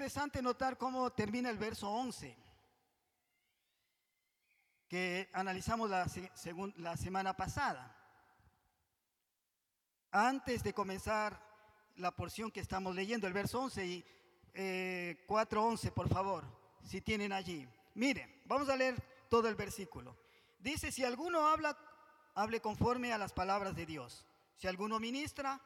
Es interesante notar cómo termina el verso 11, que analizamos la, semana pasada. Antes de comenzar la porción que estamos leyendo, el verso 11 y eh, 4.11, por favor, si tienen allí. Mire, vamos a leer todo el versículo. Dice, si alguno habla, hable conforme a las palabras de Dios. Si alguno ministra,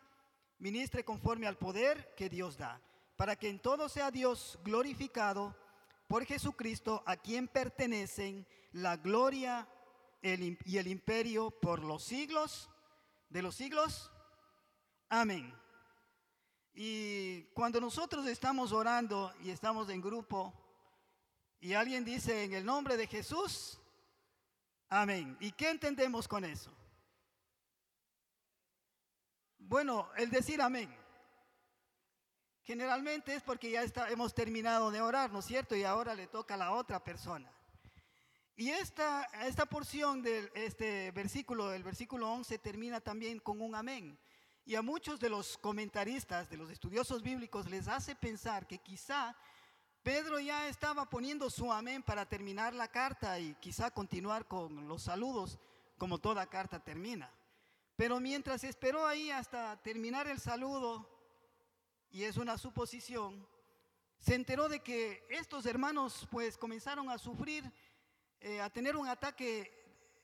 ministre conforme al poder que Dios da, para que en todo sea Dios glorificado por Jesucristo, a quien pertenecen la gloria y el imperio por los siglos de los siglos. Amén. Y cuando nosotros estamos orando y estamos en grupo y alguien dice en el nombre de Jesús, amén. ¿Y qué entendemos con eso? Bueno, el decir amén. Generalmente es porque ya está, hemos terminado de orar, ¿no es cierto? Y ahora le toca a la otra persona. Y esta, esta porción de este versículo, el versículo 11, termina también con un amén. Y a muchos de los comentaristas, de los estudiosos bíblicos, les hace pensar que quizá Pedro ya estaba poniendo su amén para terminar la carta y quizá continuar con los saludos como toda carta termina. Pero mientras esperó ahí hasta terminar el saludo, y es una suposición, se enteró de que estos hermanos pues comenzaron a sufrir, eh, a tener un ataque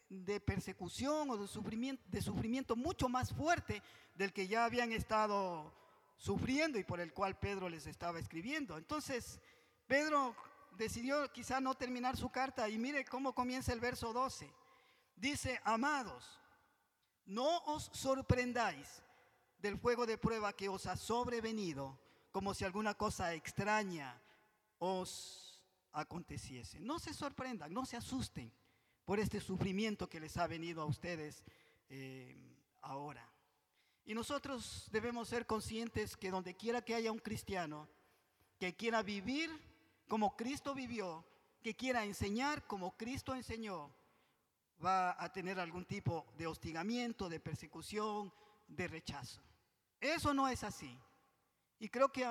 de persecución o de sufrimiento, de sufrimiento mucho más fuerte del que ya habían estado sufriendo y por el cual Pedro les estaba escribiendo. Entonces, Pedro decidió quizá no terminar su carta y mire cómo comienza el verso 12. Dice, amados, no os sorprendáis del fuego de prueba que os ha sobrevenido como si alguna cosa extraña os aconteciese. No se sorprendan, no se asusten por este sufrimiento que les ha venido a ustedes eh, ahora. Y nosotros debemos ser conscientes que donde quiera que haya un cristiano que quiera vivir como Cristo vivió, que quiera enseñar como Cristo enseñó, va a tener algún tipo de hostigamiento, de persecución, de rechazo. Eso no es así. Y creo que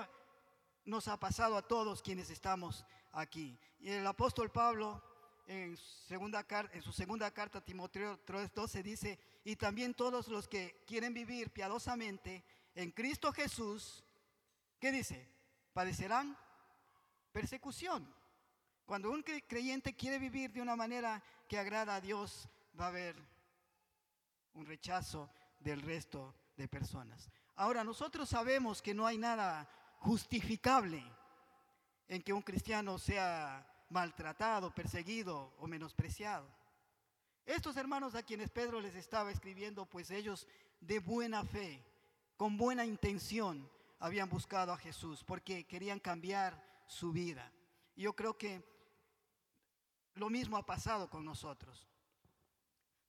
nos ha pasado a todos quienes estamos aquí. Y el apóstol Pablo en, segunda, en su segunda carta a Timoteo 3:12 dice, y también todos los que quieren vivir piadosamente en Cristo Jesús, ¿qué dice? Padecerán persecución. Cuando un creyente quiere vivir de una manera que agrada a Dios, va a haber un rechazo del resto de personas. Ahora, nosotros sabemos que no hay nada justificable en que un cristiano sea maltratado, perseguido o menospreciado. Estos hermanos a quienes Pedro les estaba escribiendo, pues ellos de buena fe, con buena intención, habían buscado a Jesús porque querían cambiar su vida. Yo creo que lo mismo ha pasado con nosotros.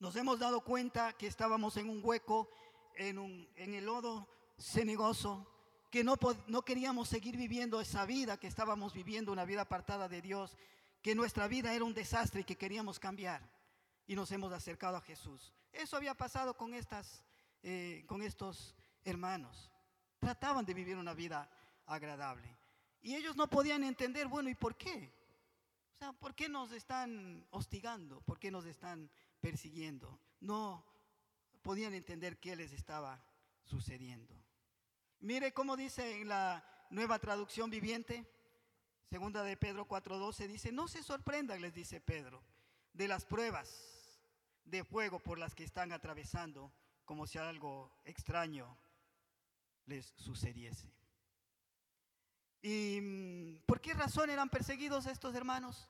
Nos hemos dado cuenta que estábamos en un hueco, en, un, en el lodo cenegoso, que no, no queríamos seguir viviendo esa vida que estábamos viviendo, una vida apartada de Dios, que nuestra vida era un desastre y que queríamos cambiar. Y nos hemos acercado a Jesús. Eso había pasado con, estas, eh, con estos hermanos. Trataban de vivir una vida agradable. Y ellos no podían entender, bueno, ¿y por qué? O sea, ¿por qué nos están hostigando? ¿Por qué nos están persiguiendo? No podían entender qué les estaba sucediendo. Mire cómo dice en la nueva traducción viviente, segunda de Pedro 4:12, dice, no se sorprendan, les dice Pedro, de las pruebas de fuego por las que están atravesando, como si algo extraño les sucediese. ¿Y mm, por qué razón eran perseguidos estos hermanos?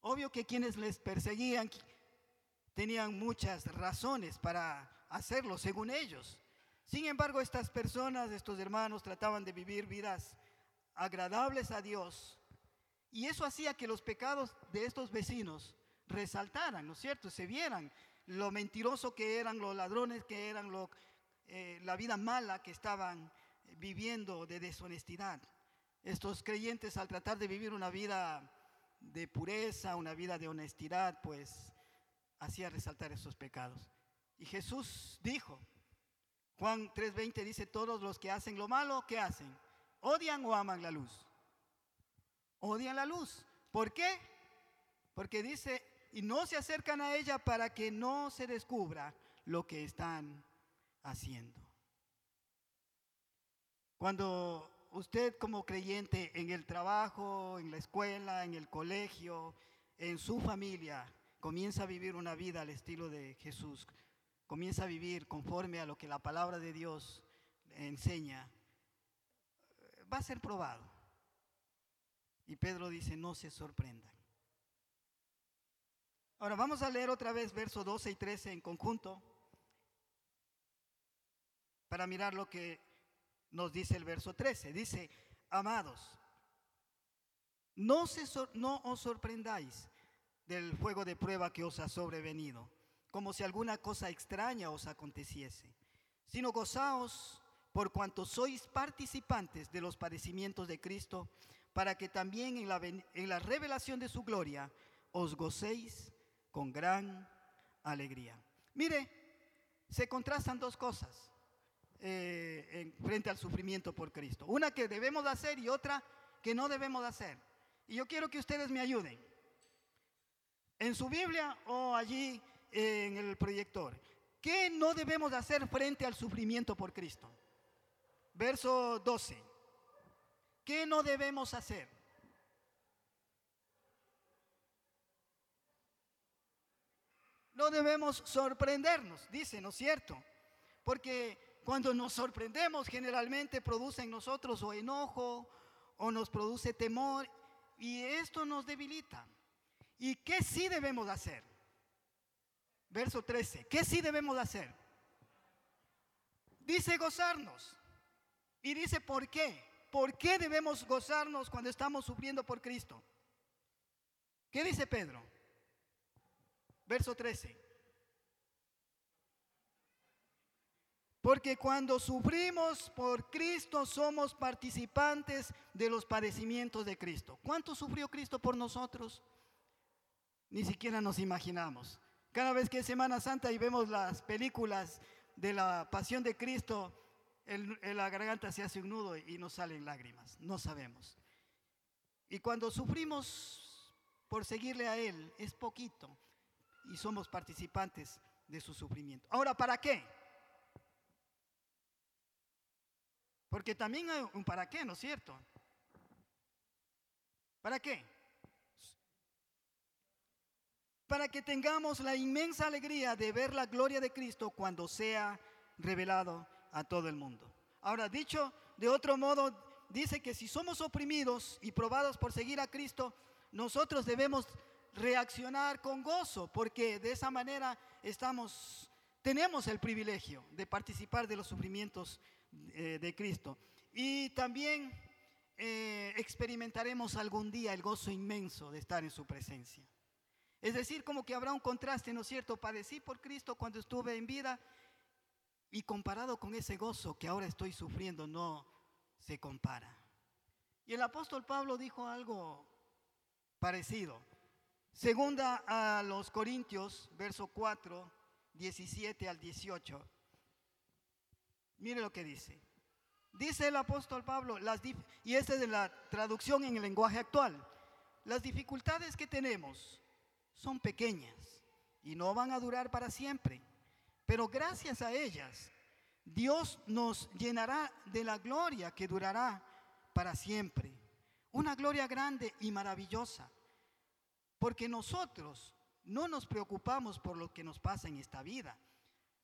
Obvio que quienes les perseguían tenían muchas razones para hacerlo según ellos. Sin embargo, estas personas, estos hermanos, trataban de vivir vidas agradables a Dios. Y eso hacía que los pecados de estos vecinos resaltaran, ¿no es cierto? Se vieran lo mentiroso que eran, los ladrones que eran, eh, la vida mala que estaban viviendo de deshonestidad. Estos creyentes al tratar de vivir una vida de pureza, una vida de honestidad, pues hacía resaltar esos pecados. Y Jesús dijo, Juan 3:20 dice, todos los que hacen lo malo, ¿qué hacen? ¿Odian o aman la luz? Odian la luz. ¿Por qué? Porque dice, y no se acercan a ella para que no se descubra lo que están haciendo. Cuando usted como creyente en el trabajo, en la escuela, en el colegio, en su familia, comienza a vivir una vida al estilo de Jesús, comienza a vivir conforme a lo que la palabra de Dios enseña, va a ser probado. Y Pedro dice, no se sorprendan. Ahora vamos a leer otra vez versos 12 y 13 en conjunto para mirar lo que nos dice el verso 13. Dice, amados, no, se no os sorprendáis del fuego de prueba que os ha sobrevenido, como si alguna cosa extraña os aconteciese, sino gozaos por cuanto sois participantes de los padecimientos de Cristo, para que también en la, en la revelación de su gloria os gocéis con gran alegría. Mire, se contrastan dos cosas eh, en, frente al sufrimiento por Cristo. Una que debemos hacer y otra que no debemos hacer. Y yo quiero que ustedes me ayuden. En su Biblia o allí en el proyector. ¿Qué no debemos hacer frente al sufrimiento por Cristo? Verso 12. ¿Qué no debemos hacer? No debemos sorprendernos, dice, ¿no es cierto? Porque cuando nos sorprendemos generalmente produce en nosotros o enojo o nos produce temor y esto nos debilita. ¿Y qué sí debemos hacer? Verso 13. ¿Qué sí debemos hacer? Dice gozarnos. Y dice por qué. ¿Por qué debemos gozarnos cuando estamos sufriendo por Cristo? ¿Qué dice Pedro? Verso 13. Porque cuando sufrimos por Cristo somos participantes de los padecimientos de Cristo. ¿Cuánto sufrió Cristo por nosotros? Ni siquiera nos imaginamos. Cada vez que es Semana Santa y vemos las películas de la pasión de Cristo, en la garganta se hace un nudo y nos salen lágrimas. No sabemos. Y cuando sufrimos por seguirle a Él, es poquito y somos participantes de su sufrimiento. Ahora, ¿para qué? Porque también hay un para qué, ¿no es cierto? ¿Para qué? Para que tengamos la inmensa alegría de ver la gloria de Cristo cuando sea revelado a todo el mundo. Ahora, dicho de otro modo, dice que si somos oprimidos y probados por seguir a Cristo, nosotros debemos reaccionar con gozo, porque de esa manera estamos, tenemos el privilegio de participar de los sufrimientos eh, de Cristo. Y también eh, experimentaremos algún día el gozo inmenso de estar en su presencia. Es decir, como que habrá un contraste, ¿no es cierto? Padecí por Cristo cuando estuve en vida y comparado con ese gozo que ahora estoy sufriendo, no se compara. Y el apóstol Pablo dijo algo parecido. Segunda a los Corintios, verso 4, 17 al 18. Mire lo que dice. Dice el apóstol Pablo, y esta es la traducción en el lenguaje actual, las dificultades que tenemos son pequeñas y no van a durar para siempre, pero gracias a ellas Dios nos llenará de la gloria que durará para siempre. Una gloria grande y maravillosa, porque nosotros no nos preocupamos por lo que nos pasa en esta vida,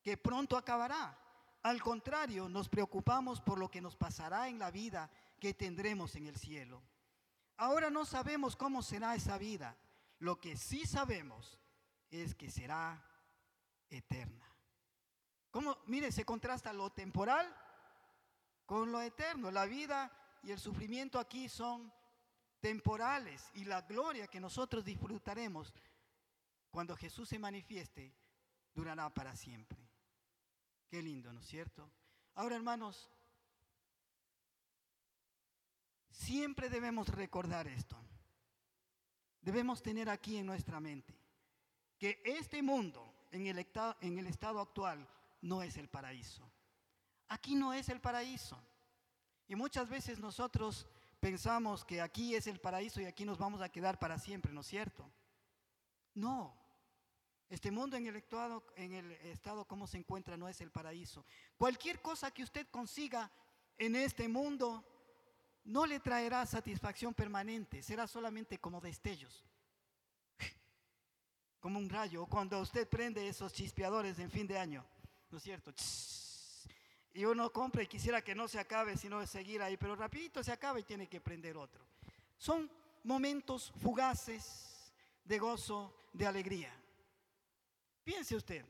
que pronto acabará. Al contrario, nos preocupamos por lo que nos pasará en la vida que tendremos en el cielo. Ahora no sabemos cómo será esa vida, lo que sí sabemos es que será eterna. ¿Cómo? Mire, se contrasta lo temporal con lo eterno. La vida y el sufrimiento aquí son temporales y la gloria que nosotros disfrutaremos cuando Jesús se manifieste durará para siempre. Qué lindo, ¿no es cierto? Ahora, hermanos, siempre debemos recordar esto debemos tener aquí en nuestra mente que este mundo en el, en estado actual no es el paraíso. Aquí no es el paraíso. Y muchas veces nosotros pensamos que aquí es el paraíso y aquí nos vamos a quedar para siempre, ¿no es cierto? No. Este mundo en el, estado, en el estado como se encuentra no es el paraíso. Cualquier cosa que usted consiga en este mundo no le traerá satisfacción permanente, será solamente como destellos, como un rayo, cuando usted prende esos chispeadores en fin de año, ¿no es cierto? Y uno compra y quisiera que no se acabe, sino seguir ahí, pero rapidito se acaba y tiene que prender otro. Son momentos fugaces de gozo, de alegría. Piense usted,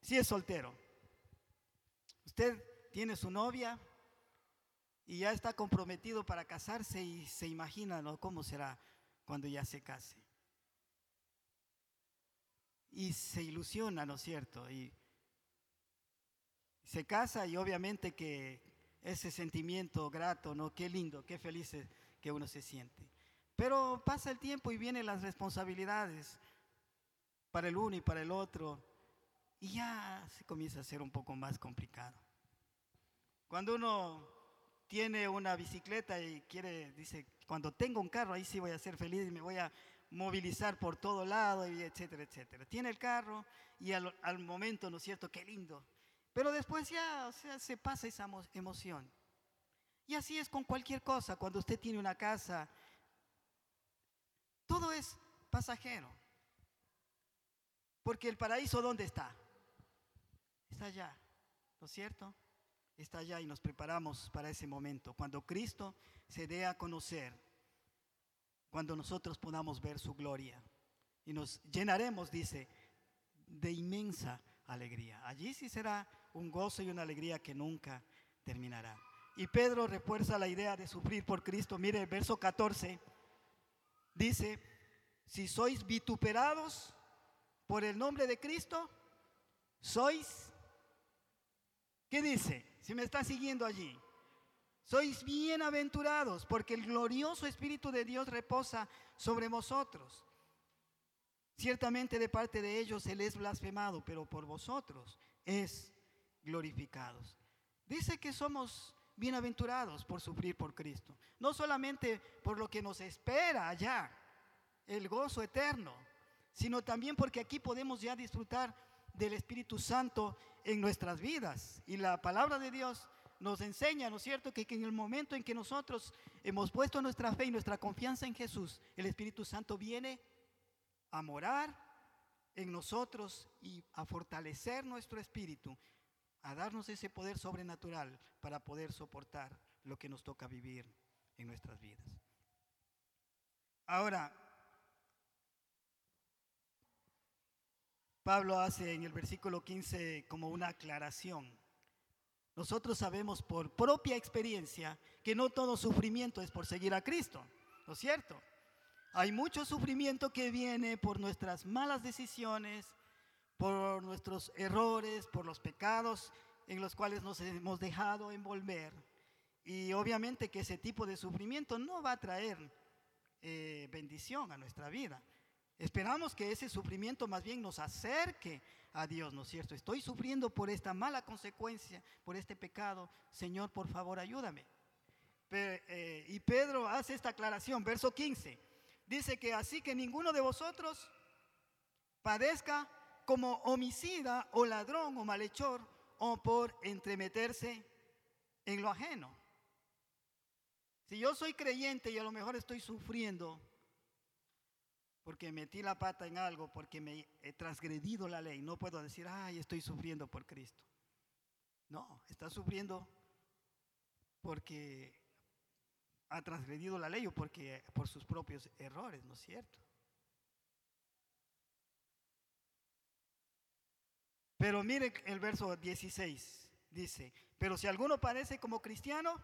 si es soltero, usted tiene su novia y ya está comprometido para casarse y se imagina cómo será cuando ya se case. Y se ilusiona, ¿no es cierto? Y se casa y obviamente que ese sentimiento grato, ¿no? Qué lindo, qué feliz que uno se siente. Pero pasa el tiempo y vienen las responsabilidades para el uno y para el otro, y ya se comienza a ser un poco más complicado. Cuando uno tiene una bicicleta y quiere, dice, cuando tengo un carro, ahí sí voy a ser feliz y me voy a movilizar por todo lado, etcétera, etcétera. Tiene el carro y al, momento, ¿no es cierto? Qué lindo. Pero después ya se pasa esa emoción. Y así es con cualquier cosa. Cuando usted tiene una casa, todo es pasajero. Porque el paraíso, ¿dónde está? Está allá, ¿no es cierto? Está allá y nos preparamos para ese momento, cuando Cristo se dé a conocer, cuando nosotros podamos ver su gloria. Y nos llenaremos, dice, de inmensa alegría. Allí sí será un gozo y una alegría que nunca terminará. Y Pedro refuerza la idea de sufrir por Cristo. Mire, el verso 14 dice, si sois vituperados por el nombre de Cristo, sois, ¿qué dice? Si me está siguiendo allí, sois bienaventurados porque el glorioso Espíritu de Dios reposa sobre vosotros. Ciertamente de parte de ellos Él es blasfemado, pero por vosotros es glorificado. Dice que somos bienaventurados por sufrir por Cristo. No solamente por lo que nos espera allá, el gozo eterno, sino también porque aquí podemos ya disfrutar del Espíritu Santo en nuestras vidas. Y la palabra de Dios nos enseña, ¿no es cierto?, que, en el momento en que nosotros hemos puesto nuestra fe y nuestra confianza en Jesús, el Espíritu Santo viene a morar en nosotros y a fortalecer nuestro espíritu, a darnos ese poder sobrenatural para poder soportar lo que nos toca vivir en nuestras vidas. Ahora, Pablo hace en el versículo 15 como una aclaración. Nosotros sabemos por propia experiencia que no todo sufrimiento es por seguir a Cristo, ¿no es cierto? Hay mucho sufrimiento que viene por nuestras malas decisiones, por nuestros errores, por los pecados en los cuales nos hemos dejado envolver. Y obviamente que ese tipo de sufrimiento no va a traer eh, bendición a nuestra vida. Esperamos que ese sufrimiento más bien nos acerque a Dios, ¿no es cierto? Estoy sufriendo por esta mala consecuencia, por este pecado. Señor, por favor, ayúdame. Eh, y Pedro hace esta aclaración, verso 15. Dice que así que ninguno de vosotros padezca como homicida o ladrón o malhechor o por entremeterse en lo ajeno. Si yo soy creyente y a lo mejor estoy sufriendo porque metí la pata en algo, porque me he transgredido la ley. No puedo decir, ay, estoy sufriendo por Cristo. No, está sufriendo porque ha transgredido la ley o porque por sus propios errores, ¿no es cierto? Pero mire el verso 16, dice, pero si alguno parece como cristiano,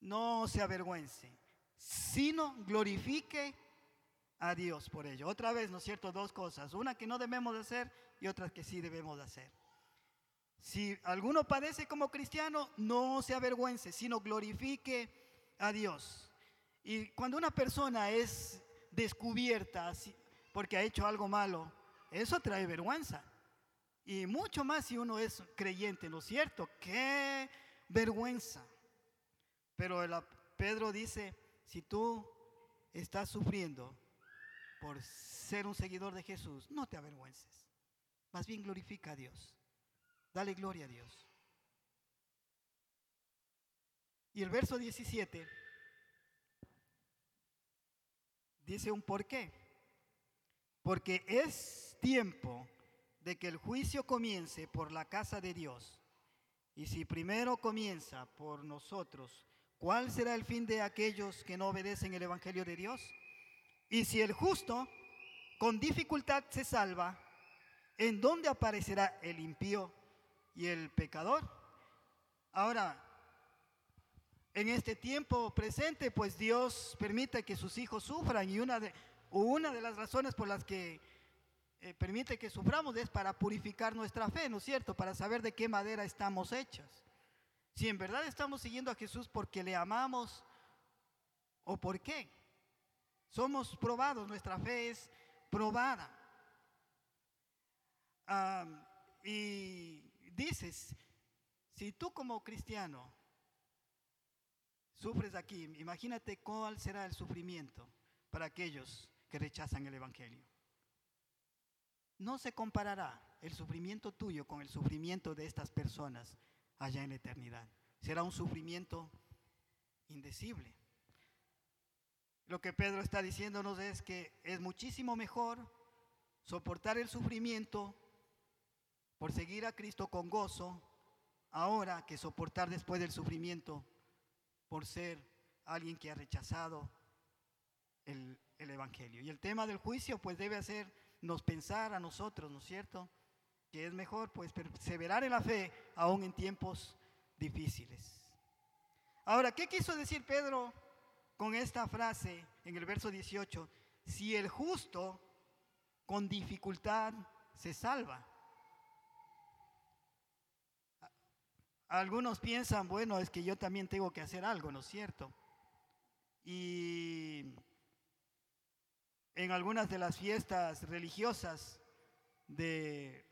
no se avergüence, sino glorifique a Dios por ello. Otra vez, ¿no es cierto? Dos cosas. Una que no debemos de hacer y otra que sí debemos de hacer. Si alguno padece como cristiano, no se avergüence, sino glorifique a Dios. Y cuando una persona es descubierta porque ha hecho algo malo, eso trae vergüenza. Y mucho más si uno es creyente, ¿no es cierto? Qué vergüenza. Pero Pedro dice, si tú estás sufriendo por ser un seguidor de Jesús, no te avergüences. Más bien glorifica a Dios. Dale gloria a Dios. Y el verso 17 dice un por qué. Porque es tiempo de que el juicio comience por la casa de Dios. Y si primero comienza por nosotros, ¿cuál será el fin de aquellos que no obedecen el Evangelio de Dios? Y si el justo con dificultad se salva, ¿en dónde aparecerá el impío y el pecador? Ahora, en este tiempo presente, pues Dios permite que sus hijos sufran y una de, una de las razones por las que eh, permite que suframos es para purificar nuestra fe, ¿no es cierto? Para saber de qué madera estamos hechas. Si en verdad estamos siguiendo a Jesús porque le amamos o por qué. Somos probados, nuestra fe es probada. y dices, si tú como cristiano sufres aquí, imagínate cuál será el sufrimiento para aquellos que rechazan el Evangelio. No se comparará el sufrimiento tuyo con el sufrimiento de estas personas allá en la eternidad. Será un sufrimiento indecible. Lo que Pedro está diciéndonos es que es muchísimo mejor soportar el sufrimiento por seguir a Cristo con gozo ahora que soportar después del sufrimiento por ser alguien que ha rechazado el, Evangelio. Y el tema del juicio pues debe hacernos pensar a nosotros, ¿no es cierto? Que es mejor pues perseverar en la fe aún en tiempos difíciles. Ahora, ¿qué quiso decir Pedro con esta frase en el verso 18? Si el justo con dificultad se salva. Algunos piensan, bueno, es que yo también tengo que hacer algo, ¿no es cierto? Y en algunas de las fiestas religiosas de,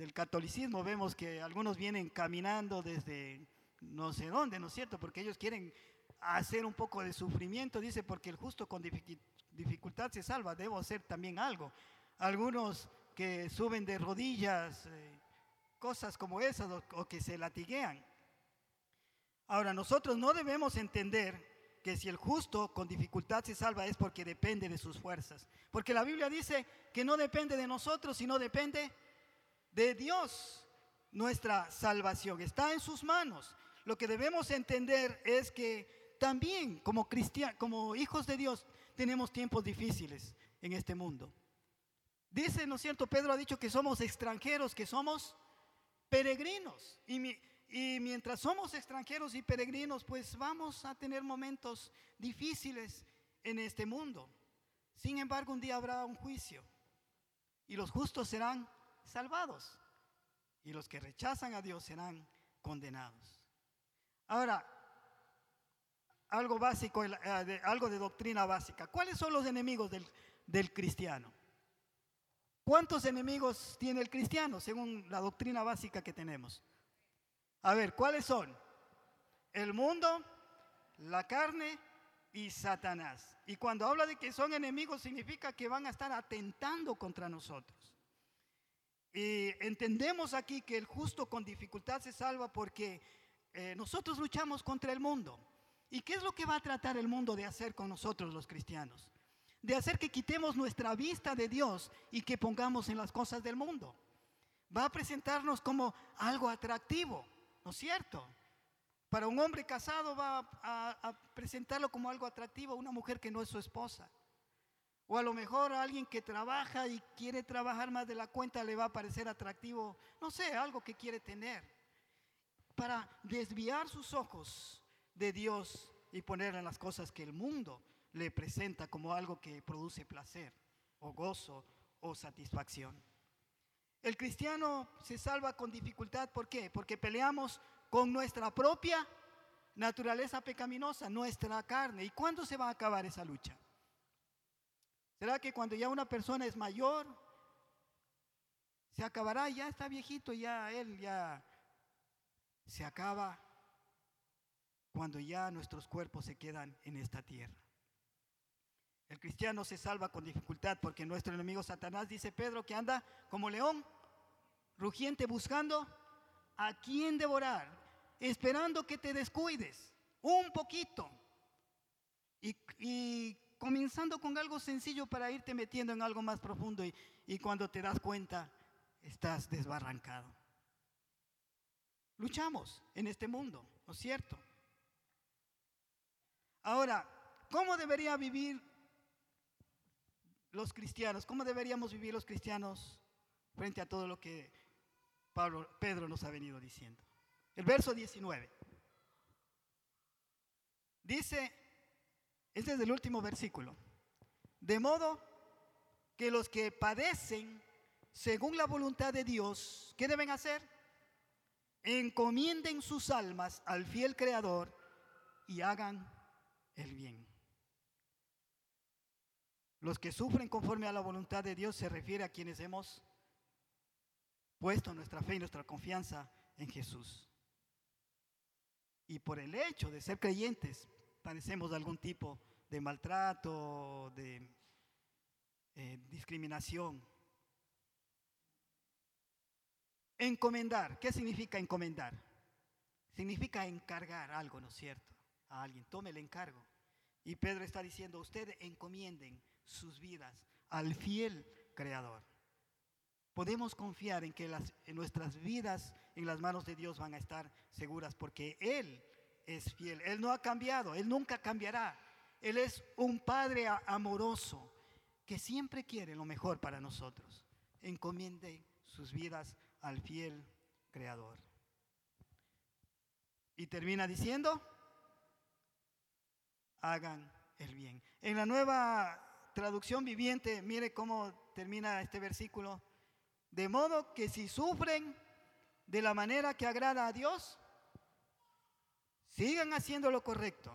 del catolicismo vemos que algunos vienen caminando desde no sé dónde, ¿no es cierto? Porque ellos quieren hacer un poco de sufrimiento, dice, porque el justo con dificultad se salva, debo hacer también algo. Algunos que suben de rodillas, eh, cosas como esas, o que se latiguean. Ahora, nosotros no debemos entender que si el justo con dificultad se salva es porque depende de sus fuerzas. Porque la Biblia dice que no depende de nosotros, sino depende de Dios. Nuestra salvación está en sus manos. Lo que debemos entender es que también como cristianos, como hijos de Dios, tenemos tiempos difíciles en este mundo. Dice, ¿no es cierto? Pedro ha dicho que somos extranjeros, que somos peregrinos. Y y mientras somos extranjeros y peregrinos, pues vamos a tener momentos difíciles en este mundo. Sin embargo, un día habrá un juicio y los justos serán salvados y los que rechazan a Dios serán condenados. Ahora, algo básico, eh, algo de doctrina básica. ¿Cuáles son los enemigos del, del cristiano? ¿Cuántos enemigos tiene el cristiano según la doctrina básica que tenemos? A ver, ¿cuáles son? El mundo, la carne y Satanás. Y cuando habla de que son enemigos significa que van a estar atentando contra nosotros. Y entendemos aquí que el justo con dificultad se salva porque eh, nosotros luchamos contra el mundo. ¿Y qué es lo que va a tratar el mundo de hacer con nosotros los cristianos? De hacer que quitemos nuestra vista de Dios y que pongamos en las cosas del mundo. Va a presentarnos como algo atractivo. ¿No es cierto? Para un hombre casado va a, presentarlo como algo atractivo a una mujer que no es su esposa. O a lo mejor a alguien que trabaja y quiere trabajar más de la cuenta le va a parecer atractivo, no sé, algo que quiere tener. Para desviar sus ojos de Dios y poner en las cosas que el mundo le presenta como algo que produce placer o gozo o satisfacción. El cristiano se salva con dificultad, ¿por qué? Porque peleamos con nuestra propia naturaleza pecaminosa, nuestra carne. ¿Y cuándo se va a acabar esa lucha? ¿Será que cuando ya una persona es mayor Se acabará, ya está viejito, ya él ya se acaba cuando ya nuestros cuerpos se quedan en esta tierra. El cristiano se salva con dificultad porque nuestro enemigo Satanás, dice Pedro, que anda como león, rugiente, buscando a quien devorar, esperando que te descuides un poquito y, comenzando con algo sencillo para irte metiendo en algo más profundo y, cuando te das cuenta estás desbarrancado. Luchamos en este mundo, ¿no es cierto? Ahora, ¿cómo debería vivir los cristianos? ¿Cómo deberíamos vivir los cristianos frente a todo lo que Pablo, Pedro nos ha venido diciendo? El verso 19. Dice, este es el último versículo, de modo que los que padecen según la voluntad de Dios, ¿qué deben hacer? Encomienden sus almas al fiel Creador y hagan el bien. Los que sufren conforme a la voluntad de Dios se refiere a quienes hemos puesto nuestra fe y nuestra confianza en Jesús. Y por el hecho de ser creyentes, padecemos de algún tipo de maltrato, de eh, discriminación. Encomendar, ¿qué significa encomendar? Significa encargar algo, ¿no es cierto? A alguien, tome el encargo. Y Pedro está diciendo, ustedes encomienden sus vidas al fiel Creador. Podemos confiar en que las, en nuestras vidas en las manos de Dios van a estar seguras porque Él es fiel. Él no ha cambiado, Él nunca cambiará. Él es un Padre amoroso que siempre quiere lo mejor para nosotros. Encomiende sus vidas al fiel Creador. Y termina diciendo, hagan el bien. En la nueva traducción viviente, mire cómo termina este versículo. De modo que si sufren de la manera que agrada a Dios, sigan haciendo lo correcto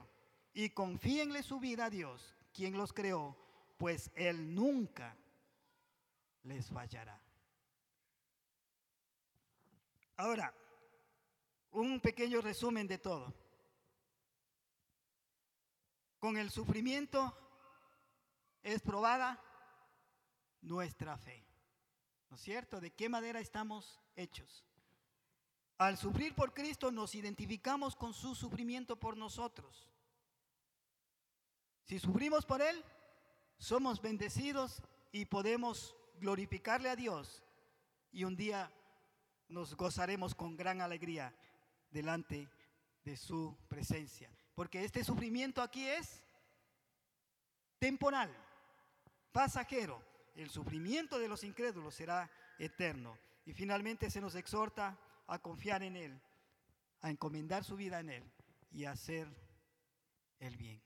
y confíenle su vida a Dios, quien los creó, pues Él nunca les fallará. Ahora, un pequeño resumen de todo. Con el sufrimiento es probada nuestra fe. ¿No es cierto? ¿De qué manera estamos hechos? Al sufrir por Cristo nos identificamos con su sufrimiento por nosotros. Si sufrimos por Él, somos bendecidos y podemos glorificarle a Dios y un día nos gozaremos con gran alegría delante de su presencia. Porque este sufrimiento aquí es temporal, pasajero. El sufrimiento de los incrédulos será eterno. Y finalmente se nos exhorta a confiar en Él, a encomendar su vida en Él y a hacer el bien.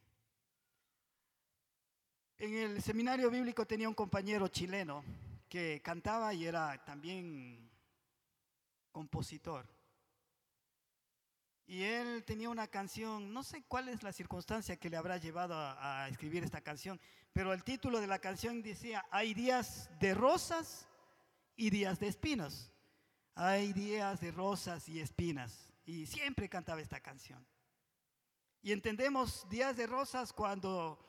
En el seminario bíblico tenía un compañero chileno que cantaba y era también compositor. Y él tenía una canción, no sé cuál es la circunstancia que le habrá llevado a, a, escribir esta canción, pero el título de la canción decía, hay días de rosas y días de espinos. Hay días de rosas y espinas. Y siempre cantaba esta canción. Y entendemos días de rosas cuando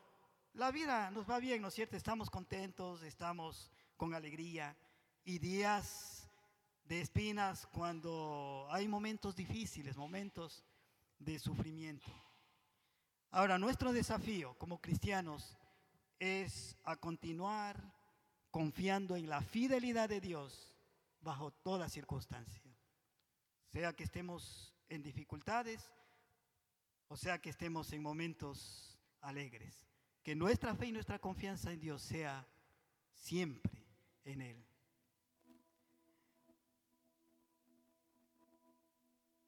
la vida nos va bien, ¿no es cierto? Estamos contentos, estamos con alegría. Y días de espinas cuando hay momentos difíciles, momentos de sufrimiento. Ahora, nuestro desafío como cristianos es a continuar confiando en la fidelidad de Dios bajo toda circunstancia. Sea que estemos en dificultades o sea que estemos en momentos alegres. Que nuestra fe y nuestra confianza en Dios sea siempre en Él.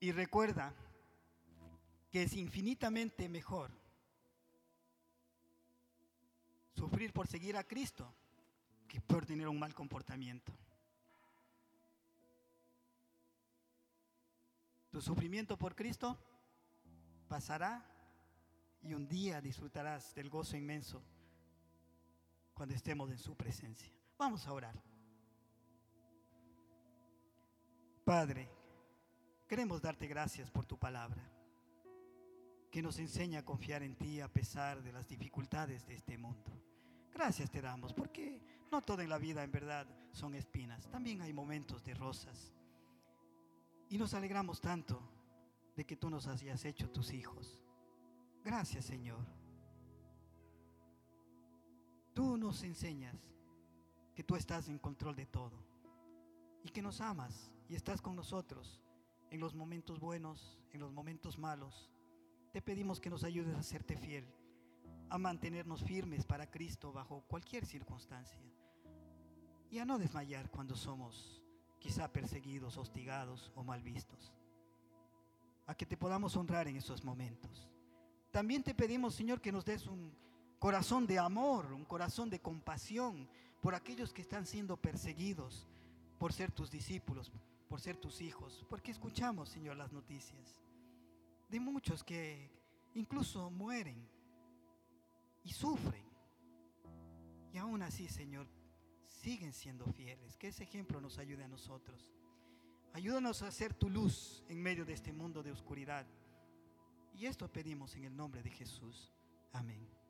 Y recuerda que es infinitamente mejor sufrir por seguir a Cristo que por tener un mal comportamiento. Tu sufrimiento por Cristo pasará y un día disfrutarás del gozo inmenso cuando estemos en su presencia. Vamos a orar. Padre, queremos darte gracias por tu palabra, que nos enseña a confiar en ti a pesar de las dificultades de este mundo. Gracias te damos, porque no todo en la vida en verdad son espinas, también hay momentos de rosas. Y nos alegramos tanto de que tú nos hayas hecho tus hijos. Gracias Señor. Tú nos enseñas que tú estás en control de todo y que nos amas y estás con nosotros en los momentos buenos, en los momentos malos. Te pedimos que nos ayudes a serte fiel, a mantenernos firmes para Cristo bajo cualquier circunstancia y a no desmayar cuando somos quizá perseguidos, hostigados o mal vistos. A que te podamos honrar en esos momentos. También te pedimos, Señor, que nos des un corazón de amor, un corazón de compasión por aquellos que están siendo perseguidos por ser tus discípulos, por ser tus hijos, porque escuchamos, Señor, las noticias de muchos que incluso mueren y sufren. Y aún así, Señor, siguen siendo fieles. Que ese ejemplo nos ayude a nosotros. Ayúdanos a ser tu luz en medio de este mundo de oscuridad. Y esto pedimos en el nombre de Jesús. Amén.